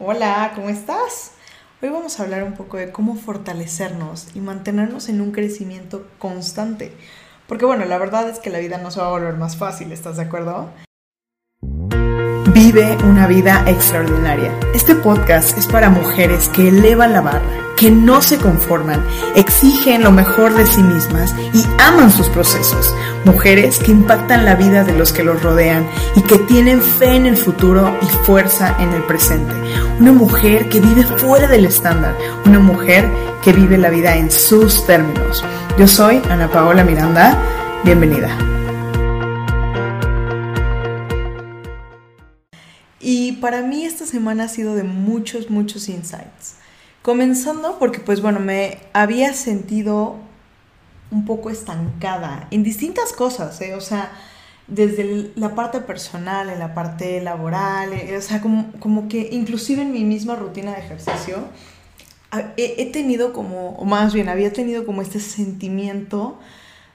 Hola, ¿cómo estás? Hoy vamos a hablar un poco de cómo fortalecernos y mantenernos en un crecimiento constante. Porque bueno, la verdad es que la vida no se va a volver más fácil, ¿estás de acuerdo? Vive una vida extraordinaria. Este podcast es para mujeres que elevan la barra que no se conforman, exigen lo mejor de sí mismas y aman sus procesos. Mujeres que impactan la vida de los que los rodean y que tienen fe en el futuro y fuerza en el presente. Una mujer que vive fuera del estándar. Una mujer que vive la vida en sus términos. Yo soy Ana Paola Miranda. Bienvenida. Y para mí esta semana ha sido de muchos, muchos insights. Comenzando porque pues bueno, me había sentido un poco estancada en distintas cosas, ¿eh? o sea, desde la parte personal, en la parte laboral, eh, o sea, como, como, que inclusive en mi misma rutina de ejercicio, he, he tenido como, o más bien, había tenido como este sentimiento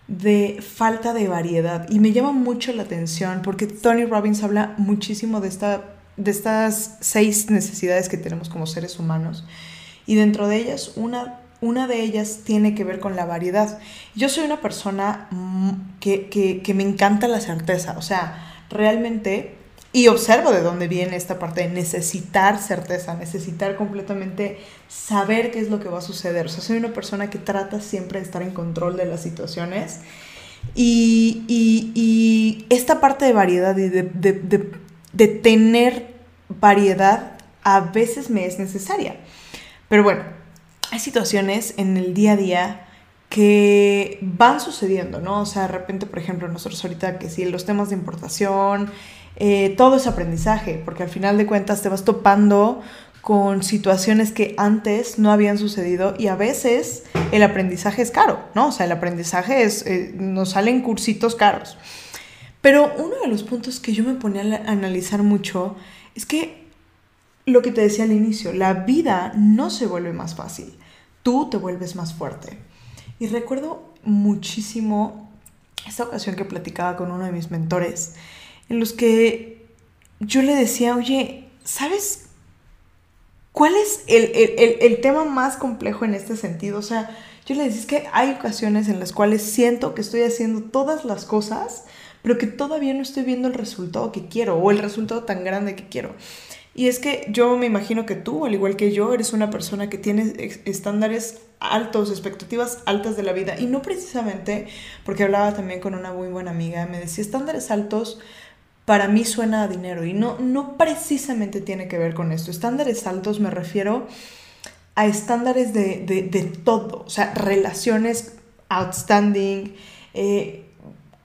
de falta de variedad y me llama mucho la atención porque Tony Robbins habla muchísimo de, esta, de estas seis necesidades que tenemos como seres humanos y dentro de ellas una, una de ellas tiene que ver con la variedad. Yo soy una persona mm, que, que, me encanta la certeza, o sea, realmente, y observo de dónde viene esta parte de necesitar certeza, necesitar completamente saber qué es lo que va a suceder. O sea, soy una persona que trata siempre de estar en control de las situaciones. Y, y, esta parte de variedad y de, de, de tener variedad a veces me es necesaria. Pero bueno, hay situaciones en el día a día que van sucediendo, ¿no? O sea, de repente, por ejemplo, nosotros ahorita que sí, los temas de importación, eh, todo es aprendizaje, porque al final de cuentas te vas topando con situaciones que antes no habían sucedido y a veces el aprendizaje es caro, ¿no? O sea, el aprendizaje es, eh, nos salen cursitos caros. Pero uno de los puntos que yo me ponía a analizar mucho es que lo que te decía al inicio, la vida no se vuelve más fácil, tú te vuelves más fuerte. Y recuerdo muchísimo esta ocasión que platicaba con uno de mis mentores, en los que yo le decía, oye, ¿sabes cuál es el, el tema más complejo en este sentido? O sea, yo le decía, es que hay ocasiones en las cuales siento que estoy haciendo todas las cosas, pero que todavía no estoy viendo el resultado que quiero o el resultado tan grande que quiero. Y es que yo me imagino que tú, al igual que yo, eres una persona que tiene estándares altos, expectativas altas de la vida. Y no precisamente, porque hablaba también con una muy buena amiga, me decía, estándares altos para mí suena a dinero. Y no, no precisamente tiene que ver con esto. Estándares altos me refiero a estándares de, de, de todo. O sea, relaciones outstanding, eh,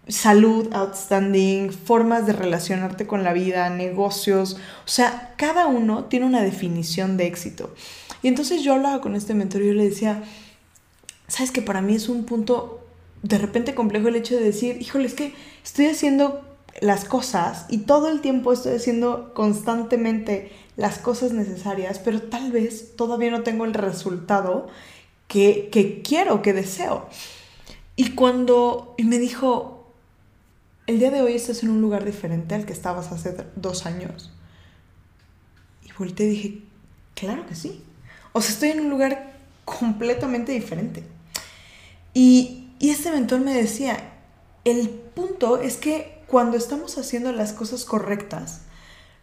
salud outstanding, formas de relacionarte con la vida, negocios, o sea, cada uno tiene una definición de éxito. Y entonces yo hablaba con este mentor y yo le decía, sabes que para mí es un punto de repente complejo el hecho de decir, híjole, es que estoy haciendo las cosas y todo el tiempo estoy haciendo constantemente las cosas necesarias, pero tal vez todavía no tengo el resultado que, que quiero, que deseo. Y cuando y me dijo, el día de hoy estás en un lugar diferente al que estabas hace dos años. Y volteé y dije, claro que sí. O sea, estoy en un lugar completamente diferente. Y, y este mentor me decía, el punto es que cuando estamos haciendo las cosas correctas,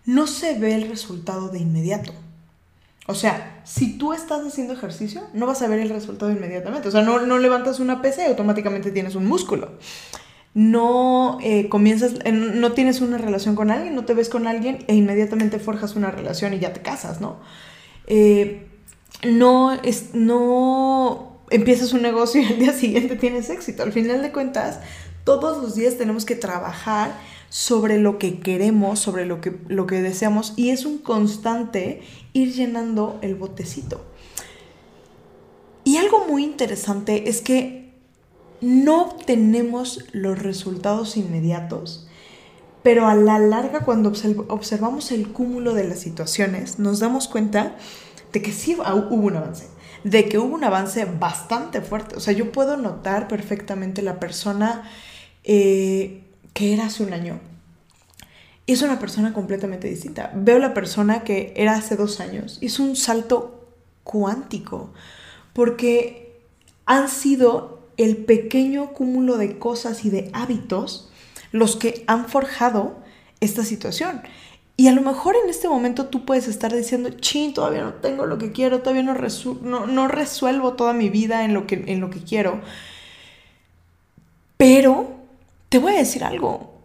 no se ve el resultado de inmediato. O sea, si tú estás haciendo ejercicio, no vas a ver el resultado inmediatamente. O sea, no, no levantas una PC y automáticamente tienes un músculo no eh, comienzas, no tienes una relación con alguien, no te ves con alguien e inmediatamente forjas una relación y ya te casas, ¿no? Eh, no, es, no empiezas un negocio y al día siguiente tienes éxito. Al final de cuentas, todos los días tenemos que trabajar sobre lo que queremos, sobre lo que, lo que deseamos y es un constante ir llenando el botecito. Y algo muy interesante es que no obtenemos los resultados inmediatos, pero a la larga cuando observamos el cúmulo de las situaciones, nos damos cuenta de que sí hubo un avance, de que hubo un avance bastante fuerte. O sea, yo puedo notar perfectamente la persona eh, que era hace un año es una persona completamente distinta. Veo la persona que era hace dos años. Es un salto cuántico, porque han sido el pequeño cúmulo de cosas y de hábitos los que han forjado esta situación. Y a lo mejor en este momento tú puedes estar diciendo, chin, todavía no tengo lo que quiero, todavía no, no, resuelvo toda mi vida en lo, que, en lo que quiero. Pero te voy a decir algo,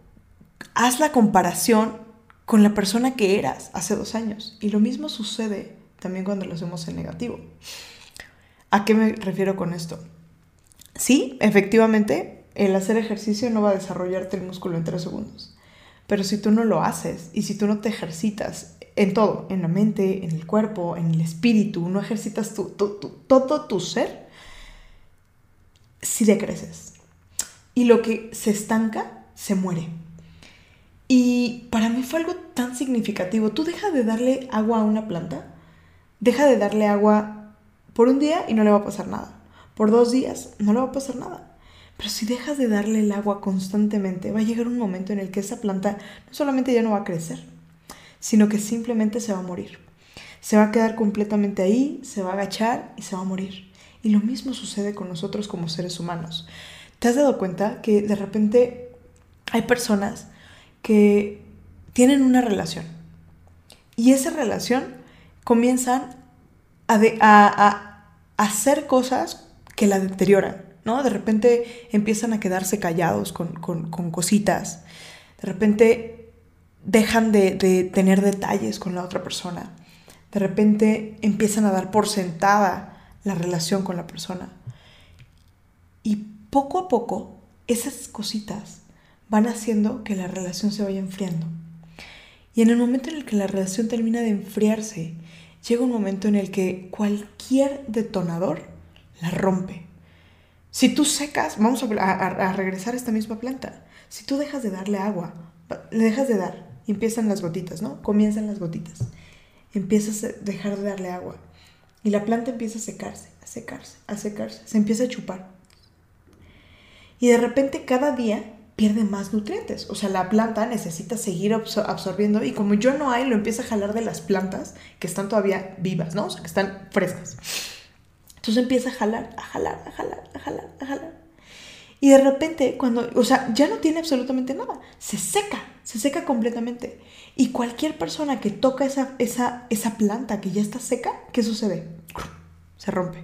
haz la comparación con la persona que eras hace dos años. Y lo mismo sucede también cuando lo hacemos en negativo. ¿A qué me refiero con esto? Sí, efectivamente, el hacer ejercicio no va a desarrollarte el músculo en tres segundos. Pero si tú no lo haces y si tú no te ejercitas en todo, en la mente, en el cuerpo, en el espíritu, no ejercitas todo tu ser, sí decreces. Y lo que se estanca, se muere. Y para mí fue algo tan significativo. Tú deja de darle agua a una planta, deja de darle agua por un día y no le va a pasar nada. Por dos días no le va a pasar nada. Pero si dejas de darle el agua constantemente, va a llegar un momento en el que esa planta no solamente ya no va a crecer, sino que simplemente se va a morir. Se va a quedar completamente ahí, se va a agachar y se va a morir. Y lo mismo sucede con nosotros como seres humanos. ¿Te has dado cuenta que de repente hay personas que tienen una relación y esa relación comienzan a, hacer cosas que la deterioran, ¿no? De repente empiezan a quedarse callados con, cositas, de repente dejan de, de, tener detalles con la otra persona, de repente empiezan a dar por sentada la relación con la persona. Y poco a poco, esas cositas van haciendo que la relación se vaya enfriando. Y en el momento en el que la relación termina de enfriarse, llega un momento en el que cualquier detonador la rompe. Si tú secas, vamos a, regresar a esta misma planta. Si tú dejas de darle agua, le dejas de dar empiezan las gotitas, ¿no? Comienzan las gotitas. Empiezas a dejar de darle agua. Y la planta empieza a secarse, a secarse, a secarse. Se empieza a chupar. Y de repente cada día pierde más nutrientes. O sea, la planta necesita seguir absorbiendo y como yo no hay, lo empieza a jalar de las plantas que están todavía vivas, ¿no? O sea, que están frescas. Entonces empieza a jalar, a jalar, a jalar, a jalar, a jalar. Y de repente, cuando, o sea, ya no tiene absolutamente nada, se seca, se seca completamente. Y cualquier persona que toca esa, esa, esa planta que ya está seca, ¿qué sucede? Se rompe.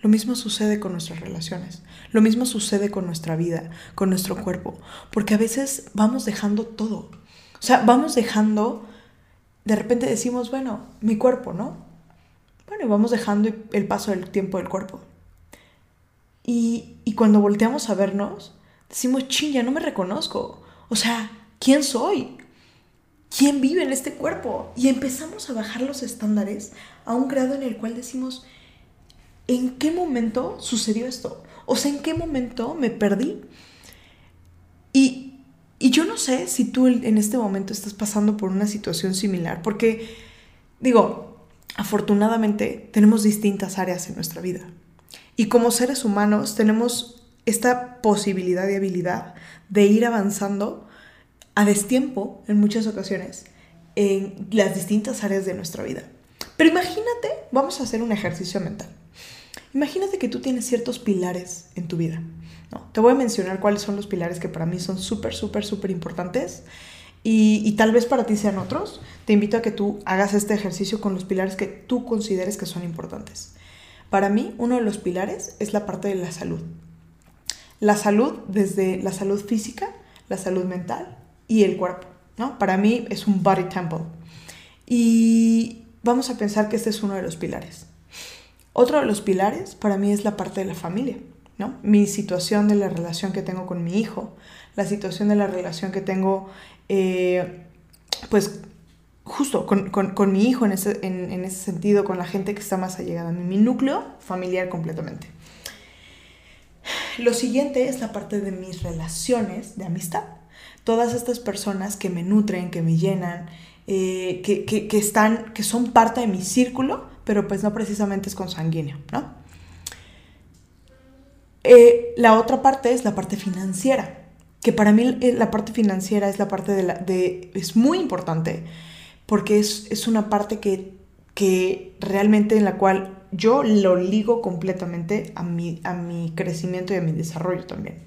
Lo mismo sucede con nuestras relaciones, lo mismo sucede con nuestra vida, con nuestro cuerpo, porque a veces vamos dejando todo. O sea, vamos dejando, de repente decimos, bueno, mi cuerpo, ¿no? Bueno, y vamos dejando el paso del tiempo del cuerpo. Y, y cuando volteamos a vernos, decimos, ching, ya no me reconozco. O sea, ¿quién soy? ¿Quién vive en este cuerpo? Y empezamos a bajar los estándares a un grado en el cual decimos, ¿en qué momento sucedió esto? O sea, ¿en qué momento me perdí? Y, yo no sé si tú en este momento estás pasando por una situación similar, porque digo, afortunadamente tenemos distintas áreas en nuestra vida. Y como seres humanos tenemos esta posibilidad y habilidad de ir avanzando a destiempo en muchas ocasiones en las distintas áreas de nuestra vida. Pero imagínate, vamos a hacer un ejercicio mental. Imagínate que tú tienes ciertos pilares en tu vida. Te voy a mencionar cuáles son los pilares que para mí son súper, súper, súper importantes y, tal vez para ti sean otros. Te invito a que tú hagas este ejercicio con los pilares que tú consideres que son importantes. Para mí, uno de los pilares es la parte de la salud. La salud desde la salud física, la salud mental y el cuerpo. ¿no? Para mí es un body temple. Y vamos a pensar que este es uno de los pilares. Otro de los pilares para mí es la parte de la familia, ¿no? Mi situación de la relación que tengo con mi hijo, la situación de la relación que tengo, eh, pues, justo con, mi hijo en ese, en, ese, sentido, con la gente que está más allegada a mí, mi núcleo familiar completamente. Lo siguiente es la parte de mis relaciones de amistad. Todas estas personas que me nutren, que me llenan, eh, que, que, están, que son parte de mi círculo, pero pues no precisamente es consanguíneo, ¿no? Eh, la otra parte es la parte financiera. Que para mí eh, la parte financiera es la parte de la, de, es muy importante, porque es, es una parte que, que realmente en la cual yo lo ligo completamente a mi, a mi crecimiento y a mi desarrollo también.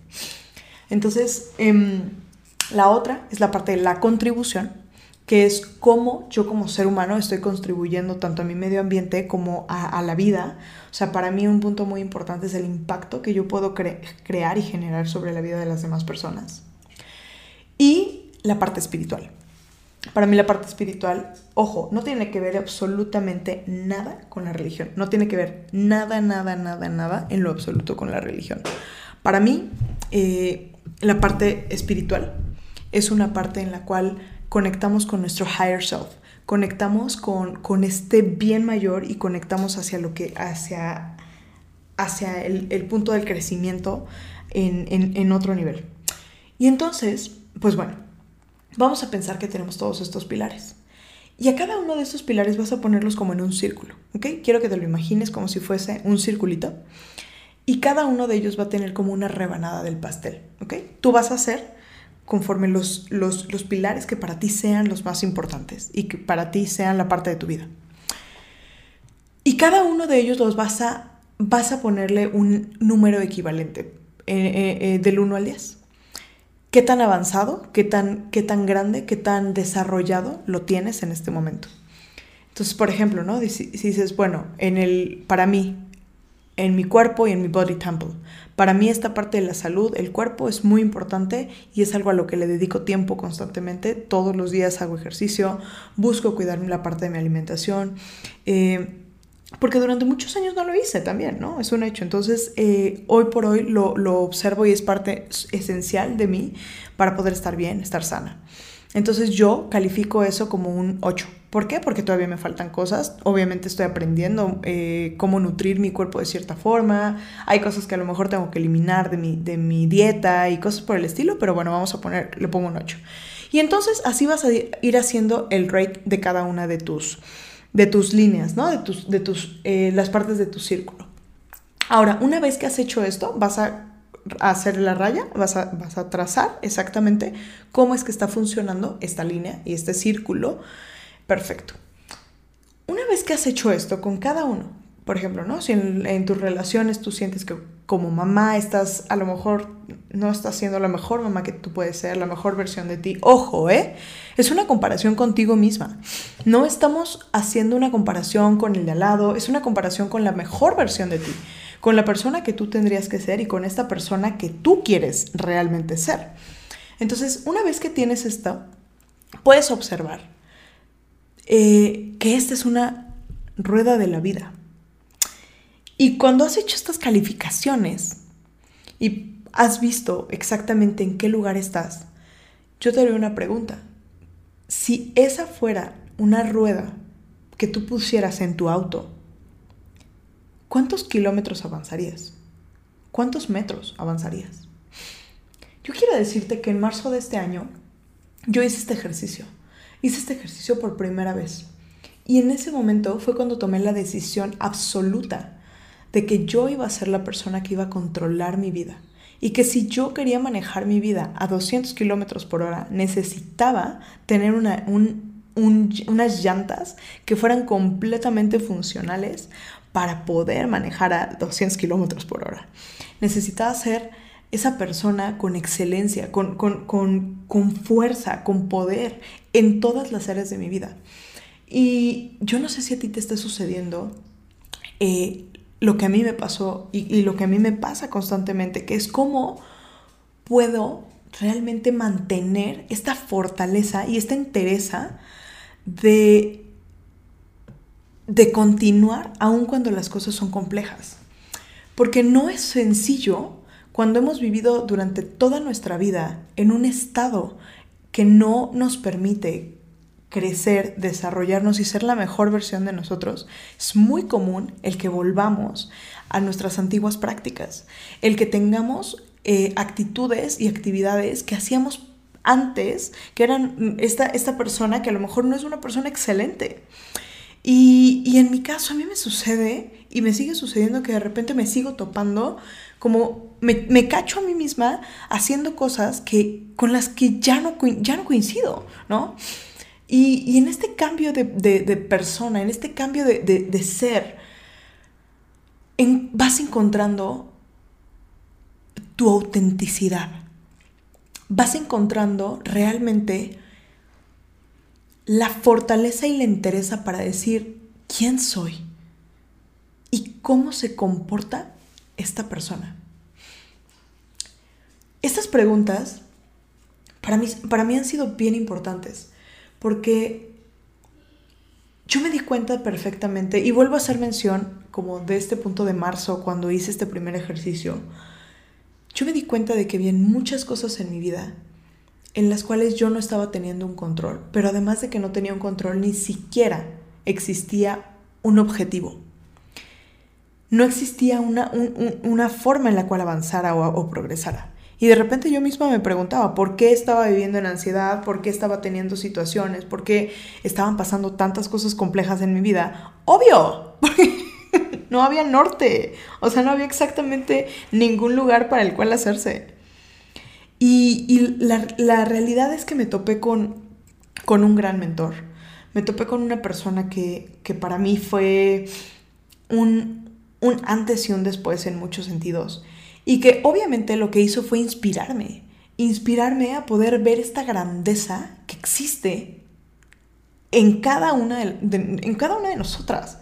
Entonces, em, la otra es la parte de la contribución, que es cómo yo como ser humano estoy contribuyendo tanto a mi medio ambiente como a, la vida. O sea, para mí un punto muy importante es el impacto que yo puedo crear y generar sobre la vida de las demás personas. Y la parte espiritual. Para mí la parte espiritual, ojo, no tiene que ver absolutamente nada con la religión. No tiene que ver nada, nada, nada, nada en lo absoluto con la religión. Para mí, eh, la parte espiritual es una parte en la cual conectamos con nuestro higher self, conectamos con, con este bien mayor y conectamos hacia lo que, hacia, hacia el, el punto del crecimiento en, en, en otro nivel. Y entonces, pues bueno, vamos a pensar que tenemos todos estos pilares. Y a cada uno de estos pilares vas a ponerlos como en un círculo, ¿ok? Quiero que te lo imagines como si fuese un circulito. Y cada uno de ellos va a tener como una rebanada del pastel, ¿ok? Tú vas a hacer conforme los, los, pilares que para ti sean los más importantes y que para ti sean la parte de tu vida. Y cada uno de ellos los vas a, vas a ponerle un número equivalente eh, eh, eh, del 1 al 10. ¿Qué tan avanzado, qué tan, qué tan grande, qué tan desarrollado lo tienes en este momento? Entonces, por ejemplo, ¿no? Si, si dices, bueno, en el, para mí, en mi cuerpo y en mi body temple. Para mí esta parte de la salud, el cuerpo es muy importante y es algo a lo que le dedico tiempo constantemente. Todos los días hago ejercicio, busco cuidarme la parte de mi alimentación, eh, porque durante muchos años no lo hice también, ¿no? Es un hecho. Entonces, eh, hoy por hoy lo, lo observo y es parte esencial de mí para poder estar bien, estar sana. Entonces yo califico eso como un 8. ¿Por qué? Porque todavía me faltan cosas. Obviamente estoy aprendiendo eh, cómo nutrir mi cuerpo de cierta forma. Hay cosas que a lo mejor tengo que eliminar de mi, de mi dieta y cosas por el estilo, pero bueno, vamos a poner, le pongo un 8. Y entonces así vas a ir haciendo el rate de cada una de tus, de tus líneas, ¿no? De, tus, de tus, eh, las partes de tu círculo. Ahora, una vez que has hecho esto, vas a hacer la raya, vas a, vas a trazar exactamente cómo es que está funcionando esta línea y este círculo. Perfecto. Una vez que has hecho esto con cada uno, por ejemplo, ¿no? Si en, tus relaciones tú sientes que como mamá estás, a lo mejor no estás siendo la mejor mamá que tú puedes ser, la mejor versión de ti, ojo, ¿eh? Es una comparación contigo misma. No estamos haciendo una comparación con el de al lado, es una comparación con la mejor versión de ti con la persona que tú tendrías que ser y con esta persona que tú quieres realmente ser. Entonces, una vez que tienes esto, puedes observar eh, que esta es una rueda de la vida. Y cuando has hecho estas calificaciones y has visto exactamente en qué lugar estás, yo te haré una pregunta. Si esa fuera una rueda que tú pusieras en tu auto, ¿cuántos kilómetros avanzarías? ¿Cuántos metros avanzarías? Yo quiero decirte que en marzo de este año yo hice este ejercicio. Hice este ejercicio por primera vez. Y en ese momento fue cuando tomé la decisión absoluta de que yo iba a ser la persona que iba a controlar mi vida. Y que si yo quería manejar mi vida a 200 kilómetros por hora, necesitaba tener una, unas llantas que fueran completamente funcionales para poder manejar a 200 kilómetros por hora. Necesitaba ser esa persona con excelencia, con, fuerza, con poder en todas las áreas de mi vida. Y yo no sé si a ti te está sucediendo eh, lo que a mí me pasó y, y, lo que a mí me pasa constantemente, que es cómo puedo realmente mantener esta fortaleza y esta entereza de de continuar aun cuando las cosas son complejas. Porque no es sencillo cuando hemos vivido durante toda nuestra vida en un estado que no nos permite crecer, desarrollarnos y ser la mejor versión de nosotros, es muy común el que volvamos a nuestras antiguas prácticas, el que tengamos eh, actitudes y actividades que hacíamos antes, que eran esta, esta persona que a lo mejor no es una persona excelente, y, en mi caso a mí me sucede y me sigue sucediendo que de repente me sigo topando como me, cacho a mí misma haciendo cosas que, con las que ya no, ya no coincido, ¿no? Y, en este cambio de, persona, en este cambio de, ser, vas encontrando tu autenticidad. Vas encontrando realmente la fortaleza y la interés para decir quién soy y cómo se comporta esta persona. Estas preguntas para mí, han sido bien importantes porque yo me di cuenta perfectamente y vuelvo a hacer mención como de este punto de marzo cuando hice este primer ejercicio. Yo me di cuenta de que había muchas cosas en mi vida en las cuales yo no estaba teniendo un control, pero además de que no tenía un control, ni siquiera existía un objetivo. No existía una, una forma en la cual avanzara o, progresara. Y de repente yo misma me preguntaba por qué estaba viviendo en ansiedad, por qué estaba teniendo situaciones, por qué estaban pasando tantas cosas complejas en mi vida. Obvio, porque no había norte, o sea, no había exactamente ningún lugar para el cual hacerse. Y, la, realidad es que me topé con, con un gran mentor. Me topé con una persona que, para mí fue un, un antes y un después en muchos sentidos. Y que obviamente lo que hizo fue inspirarme. Inspirarme a poder ver esta grandeza que existe en cada una de, en cada una de nosotras.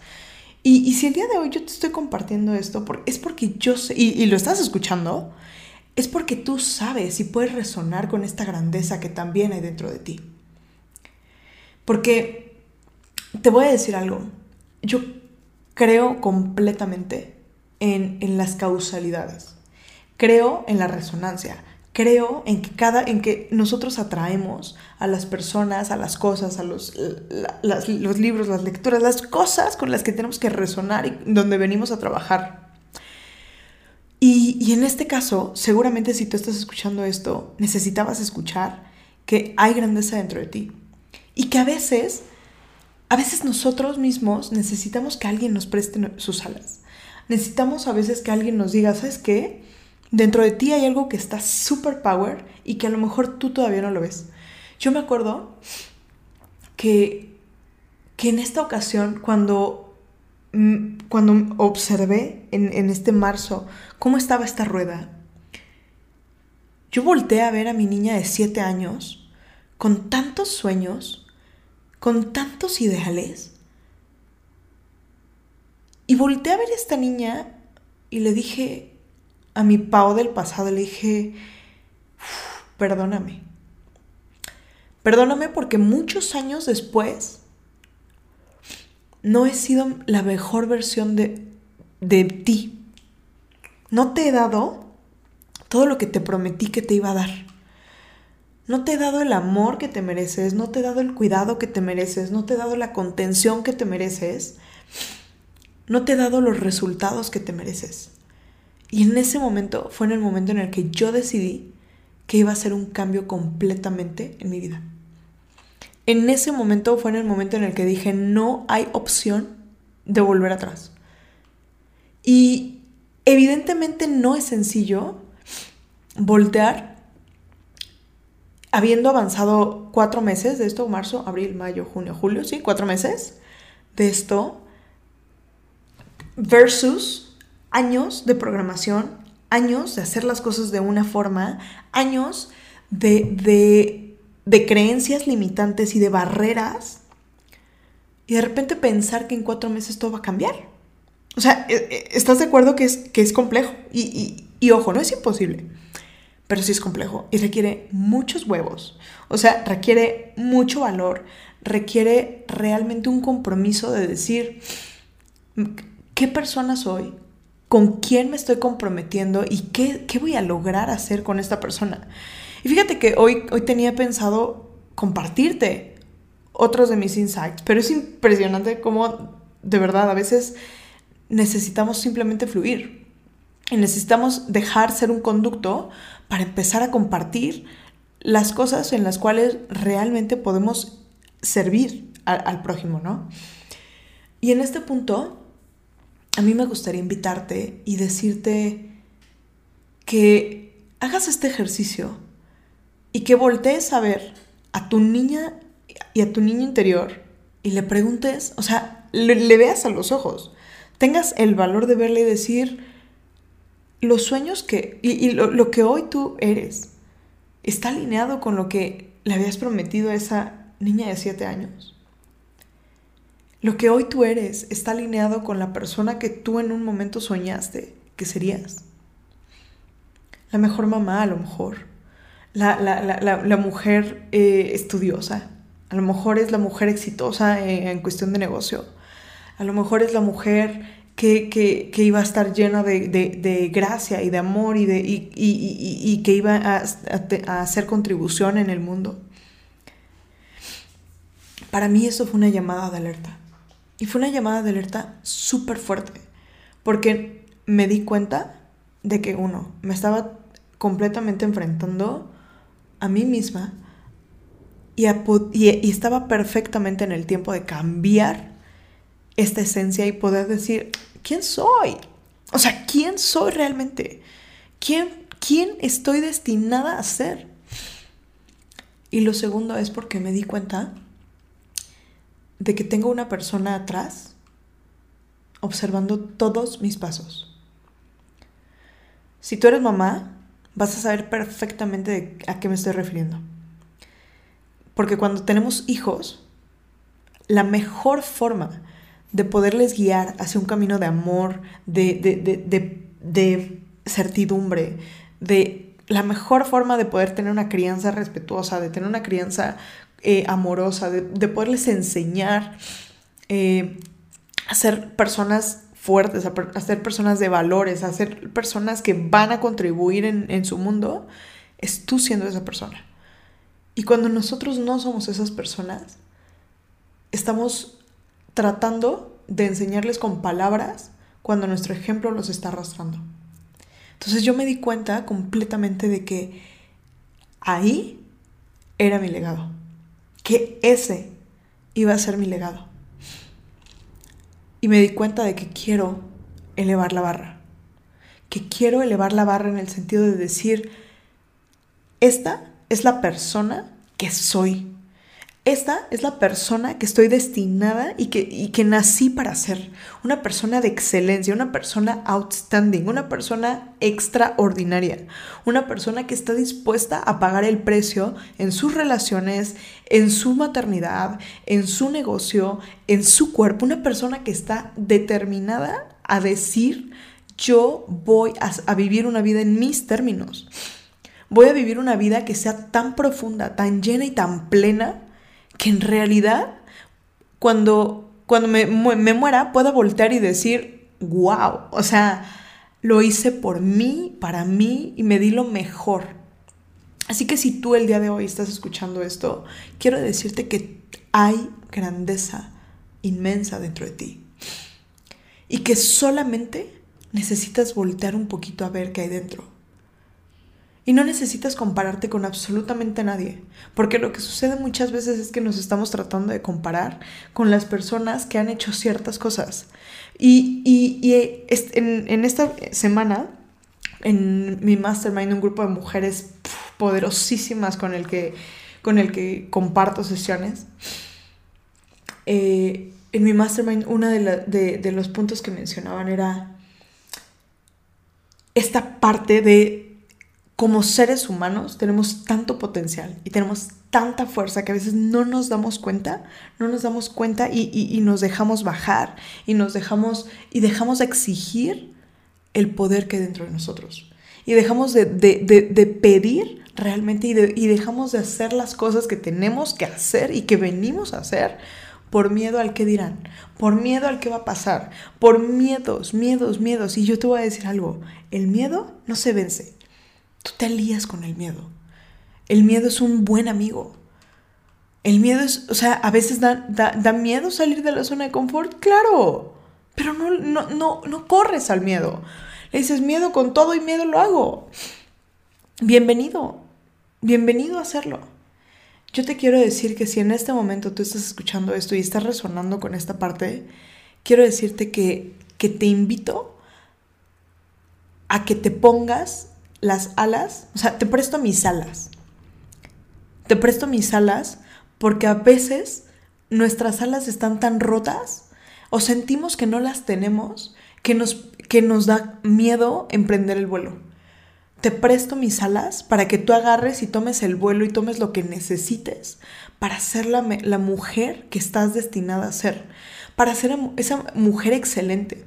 Y, si el día de hoy yo te estoy compartiendo esto, es porque yo sé, y lo estás escuchando, es porque tú sabes y puedes resonar con esta grandeza que también hay dentro de ti. Porque te voy a decir algo, yo creo completamente en, las causalidades, creo en la resonancia, creo en que cada en que nosotros atraemos a las personas, a las cosas, a los, los libros, las lecturas, las cosas con las que tenemos que resonar y donde venimos a trabajar. Y, en este caso, seguramente si tú estás escuchando esto, necesitabas escuchar que hay grandeza dentro de ti. Y que a veces, a veces nosotros mismos necesitamos que alguien nos preste sus alas. Necesitamos a veces que alguien nos diga, ¿sabes qué? Dentro de ti hay algo que está super power y que a lo mejor tú todavía no lo ves. Yo me acuerdo que, que en esta ocasión, cuando Mm, cuando observé en, este marzo cómo estaba esta rueda, yo volteé a ver a mi niña de siete años con tantos sueños, con tantos ideales. Y volteé a ver a esta niña y le dije a mi Pau del pasado, le dije, perdóname. Perdóname porque muchos años después no he sido la mejor versión de, de ti. No te he dado todo lo que te prometí que te iba a dar. No te he dado el amor que te mereces, no te he dado el cuidado que te mereces, no te he dado la contención que te mereces, no te he dado los resultados que te mereces. Y en ese momento fue en el momento en el que yo decidí que iba a ser un cambio completamente en mi vida. En ese momento fue en el momento en el que dije, no hay opción de volver atrás. Y evidentemente no es sencillo voltear habiendo avanzado cuatro meses de esto, marzo, abril, mayo, junio, julio, sí, cuatro meses de esto, versus años de programación, años de hacer las cosas de una forma, años de, de de creencias limitantes y de barreras y de repente pensar que en cuatro meses todo va a cambiar. O sea, e, e, ¿estás de acuerdo que es, que es complejo? Y, y, ojo, no es imposible, pero sí es complejo y requiere muchos huevos. O sea, requiere mucho valor, requiere realmente un compromiso de decir, ¿qué persona soy? ¿Con quién me estoy comprometiendo? ¿Y qué, qué voy a lograr hacer con esta persona? Y fíjate que hoy, hoy tenía pensado compartirte otros de mis insights, pero es impresionante cómo de verdad a veces necesitamos simplemente fluir y necesitamos dejar ser un conducto para empezar a compartir las cosas en las cuales realmente podemos servir al, prójimo, ¿no? Y en este punto a mí me gustaría invitarte y decirte que hagas este ejercicio y que voltees a ver a tu niña y a tu niño interior y le preguntes, o sea, le, veas a los ojos, tengas el valor de verle y decir los sueños que, y, lo, lo que hoy tú eres, está alineado con lo que le habías prometido a esa niña de siete años. Lo que hoy tú eres está alineado con la persona que tú en un momento soñaste que serías. La mejor mamá a lo mejor. La, mujer eh, estudiosa. A lo mejor es la mujer exitosa en, cuestión de negocio. A lo mejor es la mujer que, iba a estar llena de, gracia y de amor y, que iba a, hacer contribución en el mundo. Para mí eso fue una llamada de alerta. Y fue una llamada de alerta súper fuerte, porque me di cuenta de que uno, me estaba completamente enfrentando a mí misma y, estaba perfectamente en el tiempo de cambiar esta esencia y poder decir, ¿quién soy? O sea, ¿quién soy realmente? ¿Quién, quién estoy destinada a ser? Y lo segundo es porque me di cuenta de que tengo una persona atrás observando todos mis pasos. Si tú eres mamá, vas a saber perfectamente a qué me estoy refiriendo. Porque cuando tenemos hijos, la mejor forma de poderles guiar hacia un camino de amor, de, de certidumbre, de la mejor forma de poder tener una crianza respetuosa, de tener una crianza eh, amorosa, de, poderles enseñar eh, a ser personas fuertes, a, ser personas de valores, a ser personas que van a contribuir en, en su mundo, es tú siendo esa persona. Y cuando nosotros no somos esas personas, estamos tratando de enseñarles con palabras cuando nuestro ejemplo los está arrastrando. Entonces yo me di cuenta completamente de que ahí era mi legado que ese iba a ser mi legado. Y me di cuenta de que quiero elevar la barra. Que quiero elevar la barra en el sentido de decir, esta es la persona que soy. Esta es la persona que estoy destinada y que, que nací para ser. Una persona de excelencia, una persona outstanding, una persona extraordinaria. Una persona que está dispuesta a pagar el precio en sus relaciones, en su maternidad, en su negocio, en su cuerpo. Una persona que está determinada a decir, yo voy a, a vivir una vida en mis términos. Voy a vivir una vida que sea tan profunda, tan llena y tan plena que en realidad cuando, cuando me, me muera pueda voltear y decir, wow, o sea, lo hice por mí, para mí y me di lo mejor. Así que si tú el día de hoy estás escuchando esto, quiero decirte que hay grandeza inmensa dentro de ti. Y que solamente necesitas voltear un poquito a ver qué hay dentro. Y no necesitas compararte con absolutamente nadie, porque lo que sucede muchas veces es que nos estamos tratando de comparar con las personas que han hecho ciertas cosas. Y, y, en, esta semana, en mi mastermind, un grupo de mujeres poderosísimas con el que, con el que comparto sesiones, eh, en mi mastermind uno de, de los puntos que mencionaban era esta parte de como seres humanos tenemos tanto potencial y tenemos tanta fuerza que a veces no nos damos cuenta, no nos damos cuenta y, nos dejamos bajar y nos dejamos y dejamos de exigir el poder que hay dentro de nosotros. Y dejamos de, pedir realmente y, y dejamos de hacer las cosas que tenemos que hacer y que venimos a hacer por miedo al que dirán, por miedo al que va a pasar, por miedos, miedos, miedos. Y yo te voy a decir algo, el miedo no se vence, Tú te alías con el miedo. El miedo es un buen amigo. El miedo es, o sea, a veces da, da, miedo salir de la zona de confort, claro, pero no, no, no, no corres al miedo. Le dices miedo con todo y miedo lo hago. Bienvenido, bienvenido a hacerlo. Yo te quiero decir que si en este momento tú estás escuchando esto y estás resonando con esta parte, quiero decirte que que te invito a que te pongas las alas, o sea, te presto mis alas. Te presto mis alas porque a veces nuestras alas están tan rotas o sentimos que no las tenemos que nos, que nos da miedo emprender el vuelo. Te presto mis alas para que tú agarres y tomes el vuelo y tomes lo que necesites para ser la, la mujer que estás destinada a ser, para ser esa mujer excelente.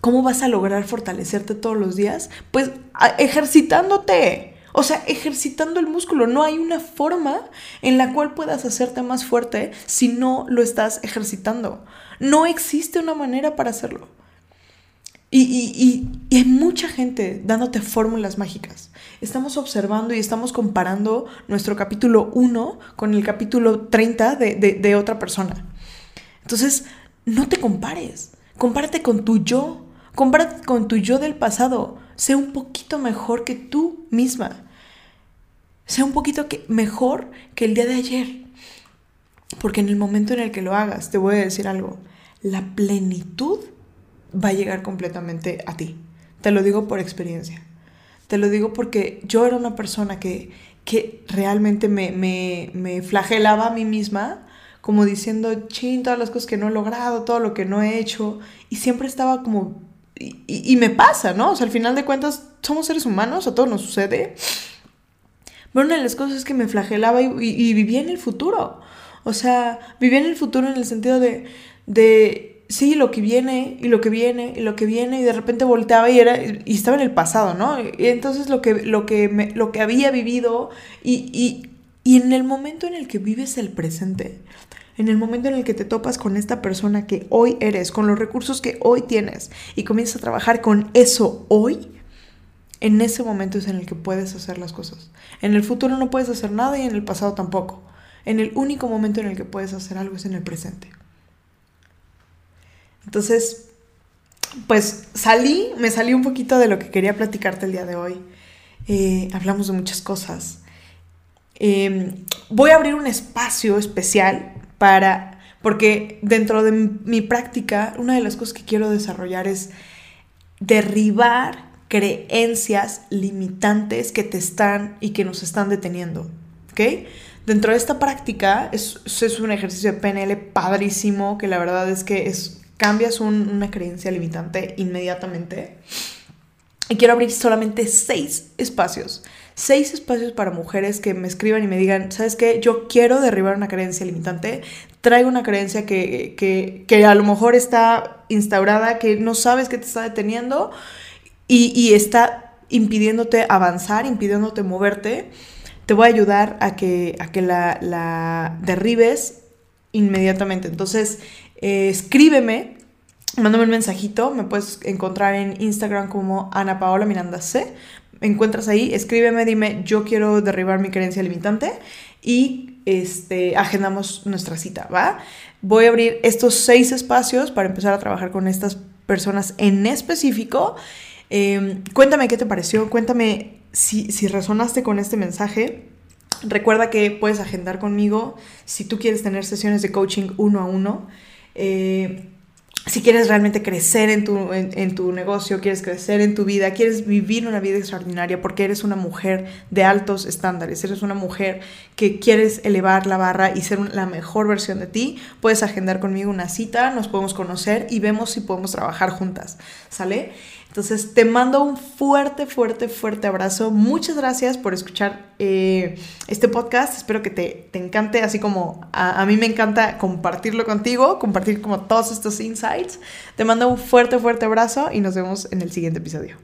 ¿Cómo vas a lograr fortalecerte todos los días? Pues ejercitándote. O sea, ejercitando el músculo. No hay una forma en la cual puedas hacerte más fuerte si no lo estás ejercitando. No existe una manera para hacerlo. Y, hay mucha gente dándote fórmulas mágicas. Estamos observando y estamos comparando nuestro capítulo 1 con el capítulo 30 de, de otra persona. Entonces, no te compares. Compárate con tu yo. Compárate con tu yo del pasado. Sé un poquito mejor que tú misma. Sé un poquito que, mejor que el día de ayer. Porque en el momento en el que lo hagas, te voy a decir algo. La plenitud va a llegar completamente a ti. Te lo digo por experiencia. Te lo digo porque yo era una persona que, que realmente me, me, me flagelaba a mí misma como diciendo, chin, todas las cosas que no he logrado, todo lo que no he hecho, y siempre estaba como, y, me pasa, ¿no? O sea, al final de cuentas, somos seres humanos, a todos nos sucede. Pero una de las cosas es que me flagelaba y, vivía en el futuro. O sea, vivía en el futuro en el sentido de, de, sí, lo que viene, y lo que viene, y lo que viene, y de repente volteaba y, era, y estaba en el pasado, ¿no? Y entonces lo que, lo que, me, lo que había vivido, y, y en el momento en el que vives el presente, en el momento en el que te topas con esta persona que hoy eres, con los recursos que hoy tienes y comienzas a trabajar con eso hoy, en ese momento es en el que puedes hacer las cosas. En el futuro no puedes hacer nada y en el pasado tampoco. En el único momento en el que puedes hacer algo es en el presente. Entonces, pues salí, me salí un poquito de lo que quería platicarte el día de hoy. Eh, hablamos de muchas cosas. Em, voy a abrir un espacio especial para, porque dentro de mi práctica, una de las cosas que quiero desarrollar es derribar creencias limitantes que te están y que nos están deteniendo. Dentro de esta práctica es, es un ejercicio de PNL padrísimo, que la verdad es que es, cambias una creencia limitante inmediatamente. Y quiero abrir solamente seis espacios seis espacios para mujeres que me escriban y me digan, ¿sabes qué? Yo quiero derribar una creencia limitante, traigo una creencia que, que, que a lo mejor está instaurada, que no sabes que te está deteniendo y, y está impidiéndote avanzar, impidiéndote moverte. Te voy a ayudar a que, a que la, la derribes inmediatamente. Entonces, eh, escríbeme mándame un mensajito, me puedes encontrar en Instagram como Ana Paola Miranda C encuentras ahí, escríbeme, dime, yo quiero derribar mi creencia limitante y este, agendamos nuestra cita, ¿va? Voy a abrir estos seis espacios para empezar a trabajar con estas personas en específico. Em, cuéntame qué te pareció, cuéntame si, si resonaste con este mensaje. Recuerda que puedes agendar conmigo si tú quieres tener sesiones de coaching uno a uno. Eh, si quieres realmente crecer en tu, en, tu, negocio, quieres crecer en tu vida, quieres vivir una vida extraordinaria porque eres una mujer de altos estándares, eres una mujer que quieres elevar la barra y ser la mejor versión de ti, puedes agendar conmigo una cita, nos podemos conocer y vemos si podemos trabajar juntas, ¿sale? Entonces te mando un fuerte, fuerte, fuerte abrazo. Muchas gracias por escuchar eh, este podcast. Espero que te, encante, así como a, a, mí me encanta compartirlo contigo, compartir como todos estos insights. Te mando un fuerte, fuerte abrazo y nos vemos en el siguiente episodio.